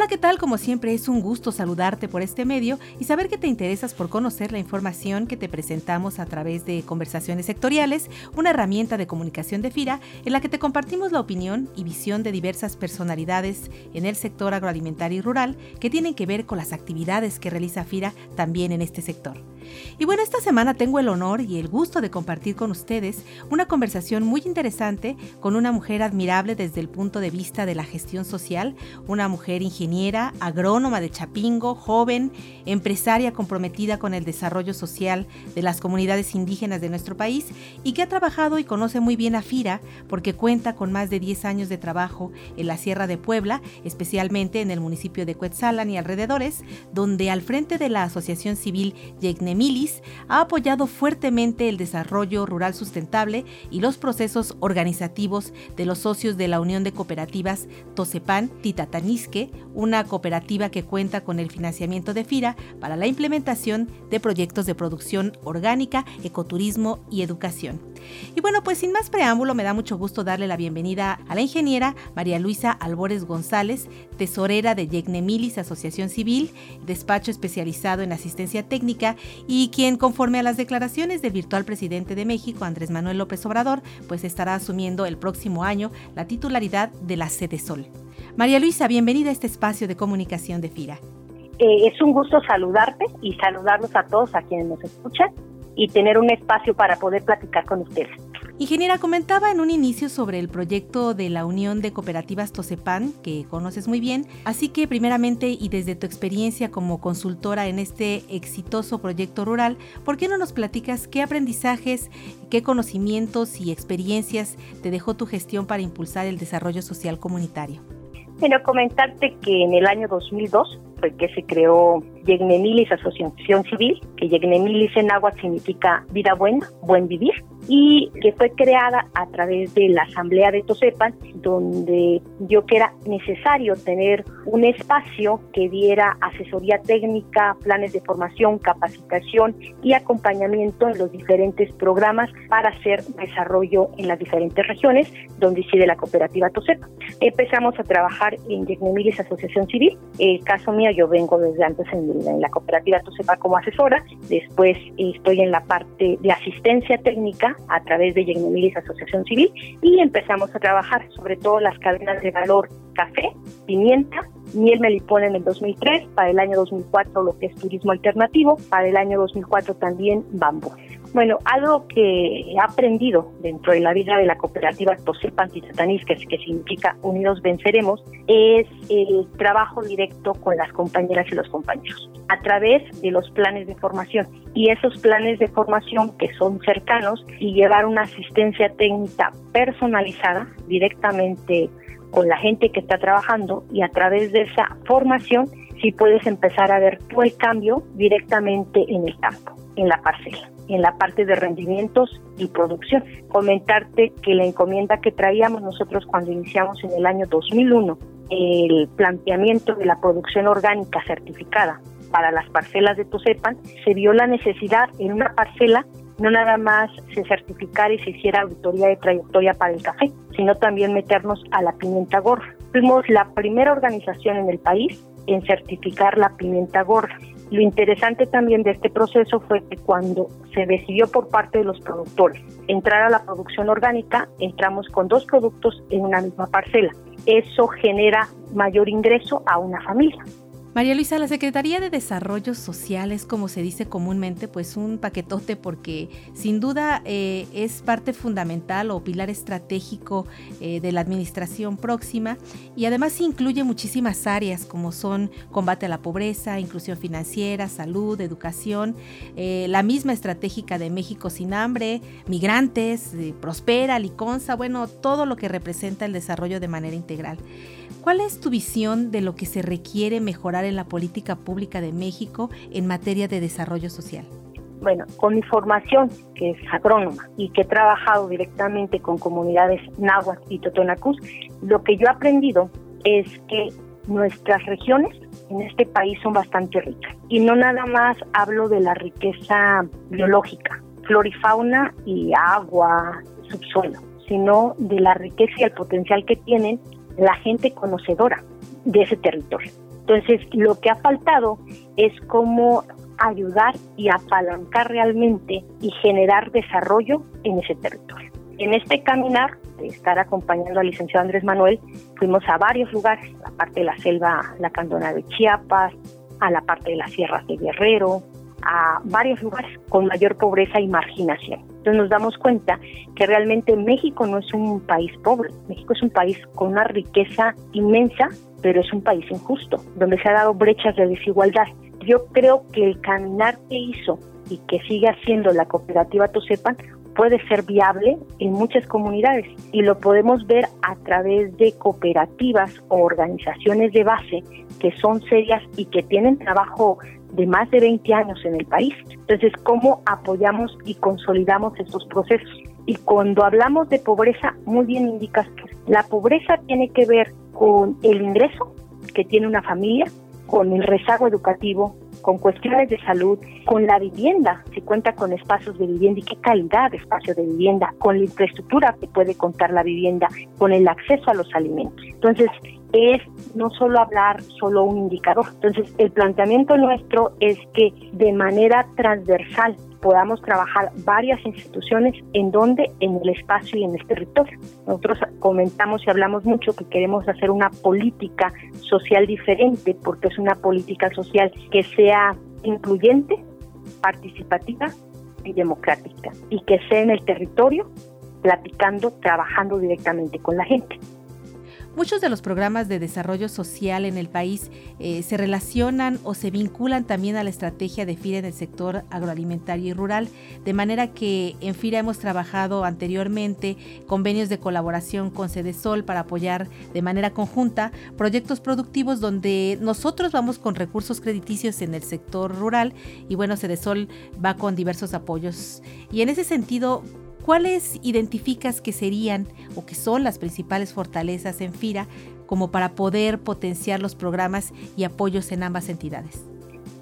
Hola, ¿qué tal? Como siempre es un gusto saludarte por este medio y saber que te interesas por conocer la información que te presentamos a través de conversaciones sectoriales, una herramienta de comunicación de FIRA en la que te compartimos la opinión y visión de diversas personalidades en el sector agroalimentario y rural que tienen que ver con las actividades que realiza FIRA también en este sector. Y bueno, esta semana tengo el honor y el gusto de compartir con ustedes una conversación muy interesante con una mujer admirable desde el punto de vista de la gestión social, una mujer ingeniera, agrónoma de Chapingo, joven, empresaria comprometida con el desarrollo social de las comunidades indígenas de nuestro país y que ha trabajado y conoce muy bien a FIRA porque cuenta con más de 10 años de trabajo en la Sierra de Puebla, especialmente en el municipio de Cuetzalan y alrededores, donde al frente de la Asociación Civil Yecnem Milis ha apoyado fuertemente el desarrollo rural sustentable y los procesos organizativos de los socios de la Unión de Cooperativas Tosepan Titatanisque, una cooperativa que cuenta con el financiamiento de FIRA para la implementación de proyectos de producción orgánica, ecoturismo y educación. Y bueno, pues sin más preámbulo, me da mucho gusto darle la bienvenida a la ingeniera María Luisa Albores González, tesorera de Milis Asociación Civil, despacho especializado en asistencia técnica y quien conforme a las declaraciones del virtual presidente de México, Andrés Manuel López Obrador, pues estará asumiendo el próximo año la titularidad de la Sede Sol. María Luisa, bienvenida a este espacio de comunicación de FIRA. Eh, es un gusto saludarte y saludarlos a todos a quienes nos escuchan y tener un espacio para poder platicar con ustedes. Ingeniera, comentaba en un inicio sobre el proyecto de la Unión de Cooperativas Tosepan, que conoces muy bien, así que primeramente y desde tu experiencia como consultora en este exitoso proyecto rural, ¿por qué no nos platicas qué aprendizajes, qué conocimientos y experiencias te dejó tu gestión para impulsar el desarrollo social comunitario? Bueno, comentarte que en el año 2002 fue que se creó Yegnemilis Asociación Civil, que Yegnemilis en agua significa vida buena, buen vivir, y que fue creada a través de la Asamblea de Tosepan, donde yo que era necesario tener un espacio que diera asesoría técnica, planes de formación, capacitación y acompañamiento en los diferentes programas para hacer desarrollo en las diferentes regiones donde incide la cooperativa Tosepan. Empezamos a trabajar en Yegnemilis Asociación Civil. El caso mío, yo vengo desde antes en, la cooperativa Tosepan como asesora, después estoy en la parte de asistencia técnica a través de Yegnomilis Asociación Civil y empezamos a trabajar sobre todo las cadenas de valor café, pimienta, miel melipón en el 2003, para el año 2004 lo que es turismo alternativo, para el año 2004 también bambú. Bueno, algo que he aprendido dentro de la vida de la cooperativa Tosepan Titatanis, que, significa Unidos Venceremos, es el trabajo directo con las compañeras y los compañeros a través de los planes de formación. Y esos planes de formación que son cercanos y llevar una asistencia técnica personalizada directamente con la gente que está trabajando y a través de esa formación si puedes empezar a ver tú el cambio directamente en el campo, en la parcela en la parte de rendimientos y producción. Comentarte que la encomienda que traíamos nosotros cuando iniciamos en el año 2001, el planteamiento de la producción orgánica certificada para las parcelas de Tosepan, se vio la necesidad en una parcela no nada más se certificara y se hiciera auditoría de trayectoria para el café, sino también meternos a la pimienta gorda. Fuimos la primera organización en el país en certificar la pimienta gorda. Lo interesante también de este proceso fue que cuando se decidió por parte de los productores entrar a la producción orgánica, entramos con dos productos en una misma parcela. Eso genera mayor ingreso a una familia. María Luisa, la Secretaría de Desarrollo Social es, como se dice comúnmente, pues un paquetote porque sin duda eh, es parte fundamental o pilar estratégico eh, de la administración próxima y además incluye muchísimas áreas como son combate a la pobreza, inclusión financiera, salud, educación, eh, la misma estratégica de México sin hambre, migrantes, prospera, liconza, bueno, todo lo que representa el desarrollo de manera integral. ¿Cuál es tu visión de lo que se requiere mejorar en la política pública de México en materia de desarrollo social? Bueno, con mi formación, que es agrónoma y que he trabajado directamente con comunidades náhuatl y totonacus, lo que yo he aprendido es que nuestras regiones en este país son bastante ricas. Y no nada más hablo de la riqueza biológica, flora y fauna y agua, subsuelo, sino de la riqueza y el potencial que tienen la gente conocedora de ese territorio. Entonces, lo que ha faltado es cómo ayudar y apalancar realmente y generar desarrollo en ese territorio. En este caminar, de estar acompañando al licenciado Andrés Manuel, fuimos a varios lugares, a la parte de la selva, la candona de Chiapas, a la parte de las sierras de Guerrero, a varios lugares con mayor pobreza y marginación. Entonces nos damos cuenta que realmente México no es un país pobre, México es un país con una riqueza inmensa, pero es un país injusto, donde se han dado brechas de desigualdad. Yo creo que el caminar que hizo y que sigue haciendo la cooperativa Tosepan puede ser viable en muchas comunidades y lo podemos ver a través de cooperativas o organizaciones de base que son serias y que tienen trabajo de más de 20 años en el país. Entonces, ¿cómo apoyamos y consolidamos estos procesos? Y cuando hablamos de pobreza, muy bien indicas que la pobreza tiene que ver con el ingreso que tiene una familia, con el rezago educativo, con cuestiones de salud, con la vivienda, si cuenta con espacios de vivienda y qué calidad de espacio de vivienda, con la infraestructura que puede contar la vivienda, con el acceso a los alimentos. Entonces, es no solo hablar solo un indicador. Entonces, el planteamiento nuestro es que de manera transversal podamos trabajar varias instituciones en donde, en el espacio y en el territorio. Nosotros comentamos y hablamos mucho que queremos hacer una política social diferente porque es una política social que sea incluyente, participativa y democrática y que sea en el territorio platicando, trabajando directamente con la gente. Muchos de los programas de desarrollo social en el país eh, se relacionan o se vinculan también a la estrategia de FIRA en el sector agroalimentario y rural, de manera que en FIRA hemos trabajado anteriormente convenios de colaboración con Cedesol para apoyar de manera conjunta proyectos productivos donde nosotros vamos con recursos crediticios en el sector rural y bueno, Cedesol va con diversos apoyos. Y en ese sentido, ¿Cuáles identificas que serían o que son las principales fortalezas en FIRA como para poder potenciar los programas y apoyos en ambas entidades?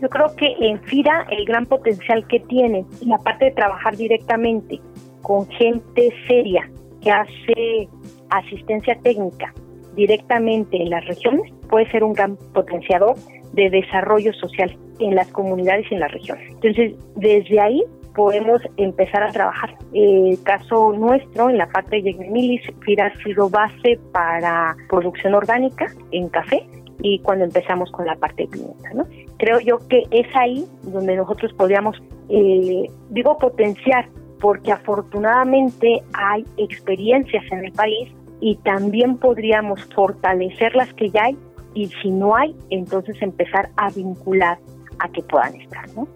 Yo creo que en FIRA el gran potencial que tiene la parte de trabajar directamente con gente seria que hace asistencia técnica directamente en las regiones puede ser un gran potenciador de desarrollo social en las comunidades y en las regiones. Entonces, desde ahí podemos empezar a trabajar. El caso nuestro, en la parte de Yegnemilis, FIRA ha sido base para producción orgánica en café y cuando empezamos con la parte de pimienta. ¿no? Creo yo que es ahí donde nosotros podríamos, eh, digo, potenciar, porque afortunadamente hay experiencias en el país y también podríamos fortalecer las que ya hay y si no hay, entonces empezar a vincular a que puedan estar. ¿no?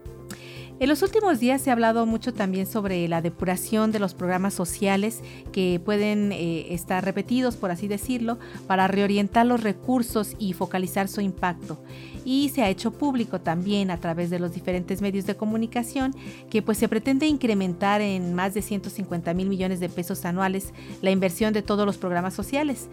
En los últimos días se ha hablado mucho también sobre la depuración de los programas sociales que pueden eh, estar repetidos, por así decirlo, para reorientar los recursos y focalizar su impacto. Y se ha hecho público también a través de los diferentes medios de comunicación que pues se pretende incrementar en más de 150 mil millones de pesos anuales la inversión de todos los programas sociales.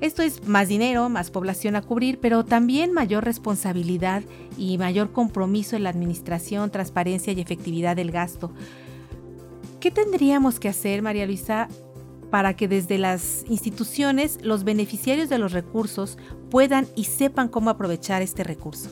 Esto es más dinero, más población a cubrir, pero también mayor responsabilidad y mayor compromiso en la administración, transparencia y efectividad del gasto. ¿Qué tendríamos que hacer, María Luisa, para que desde las instituciones los beneficiarios de los recursos puedan y sepan cómo aprovechar este recurso?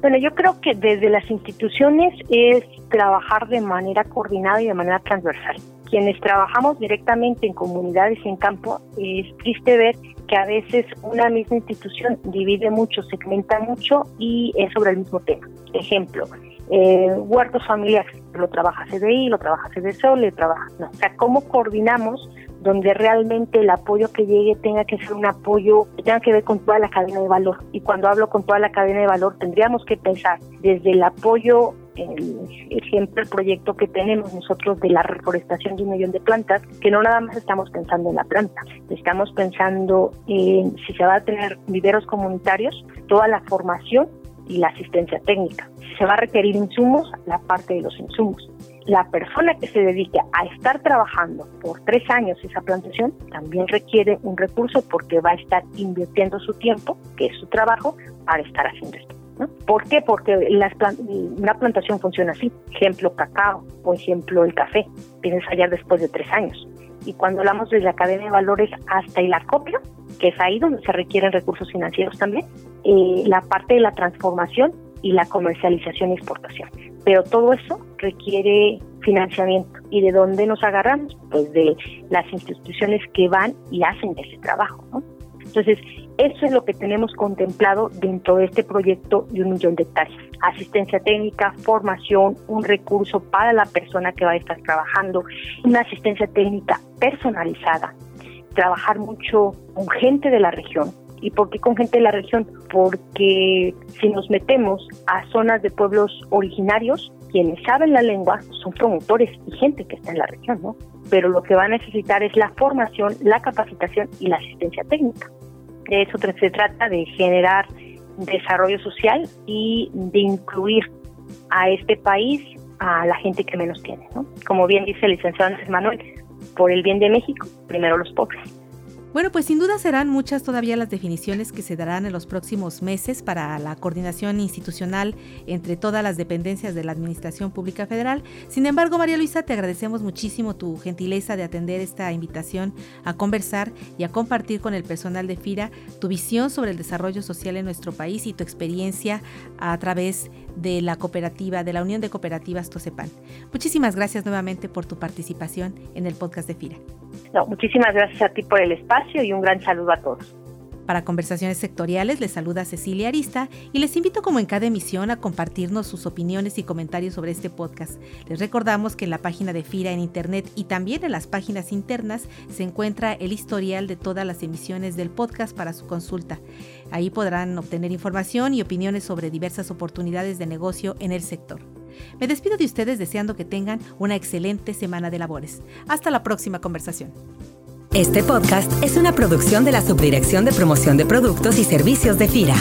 Bueno, yo creo que desde las instituciones es trabajar de manera coordinada y de manera transversal. Quienes trabajamos directamente en comunidades y en campo, es triste ver que a veces una misma institución divide mucho, segmenta mucho y es sobre el mismo tema. Ejemplo, eh, huertos familiares, lo trabaja CDI, lo trabaja CDSO, le trabaja... No. O sea, ¿cómo coordinamos donde realmente el apoyo que llegue tenga que ser un apoyo que tenga que ver con toda la cadena de valor? Y cuando hablo con toda la cadena de valor, tendríamos que pensar desde el apoyo el ejemplo, el proyecto que tenemos nosotros de la reforestación de un millón de plantas, que no nada más estamos pensando en la planta, estamos pensando en si se va a tener viveros comunitarios, toda la formación y la asistencia técnica. Si se va a requerir insumos, la parte de los insumos. la persona que se dedique a estar trabajando por tres años esa plantación también requiere un recurso porque va a estar invirtiendo su tiempo, que es su trabajo, para estar haciendo esto. ¿Por qué? Porque las una plantación funciona así. Ejemplo, cacao o ejemplo, el café. Tienes allá después de tres años. Y cuando hablamos de la cadena de valores hasta el acopio, que es ahí donde se requieren recursos financieros también, eh, la parte de la transformación y la comercialización y exportación. Pero todo eso requiere financiamiento. ¿Y de dónde nos agarramos? Pues de las instituciones que van y hacen ese trabajo. ¿no? Entonces, eso es lo que tenemos contemplado dentro de este proyecto de un millón de hectáreas. Asistencia técnica, formación, un recurso para la persona que va a estar trabajando, una asistencia técnica personalizada, trabajar mucho con gente de la región. ¿Y por qué con gente de la región? Porque si nos metemos a zonas de pueblos originarios, quienes saben la lengua son promotores y gente que está en la región, ¿no? Pero lo que va a necesitar es la formación, la capacitación y la asistencia técnica. De eso se trata, de generar desarrollo social y de incluir a este país a la gente que menos tiene. ¿no? Como bien dice el licenciado Andrés Manuel, por el bien de México, primero los pobres. Bueno, pues sin duda serán muchas todavía las definiciones que se darán en los próximos meses para la coordinación institucional entre todas las dependencias de la Administración Pública Federal. Sin embargo, María Luisa, te agradecemos muchísimo tu gentileza de atender esta invitación a conversar y a compartir con el personal de FIRA tu visión sobre el desarrollo social en nuestro país y tu experiencia a través de la cooperativa, de la Unión de Cooperativas Tosepan. Muchísimas gracias nuevamente por tu participación en el podcast de FIRA. No, muchísimas gracias a ti por el espacio y un gran saludo a todos. Para conversaciones sectoriales les saluda Cecilia Arista y les invito como en cada emisión a compartirnos sus opiniones y comentarios sobre este podcast. Les recordamos que en la página de FIRA en internet y también en las páginas internas se encuentra el historial de todas las emisiones del podcast para su consulta. Ahí podrán obtener información y opiniones sobre diversas oportunidades de negocio en el sector. Me despido de ustedes deseando que tengan una excelente semana de labores. Hasta la próxima conversación. Este podcast es una producción de la Subdirección de Promoción de Productos y Servicios de FIRA.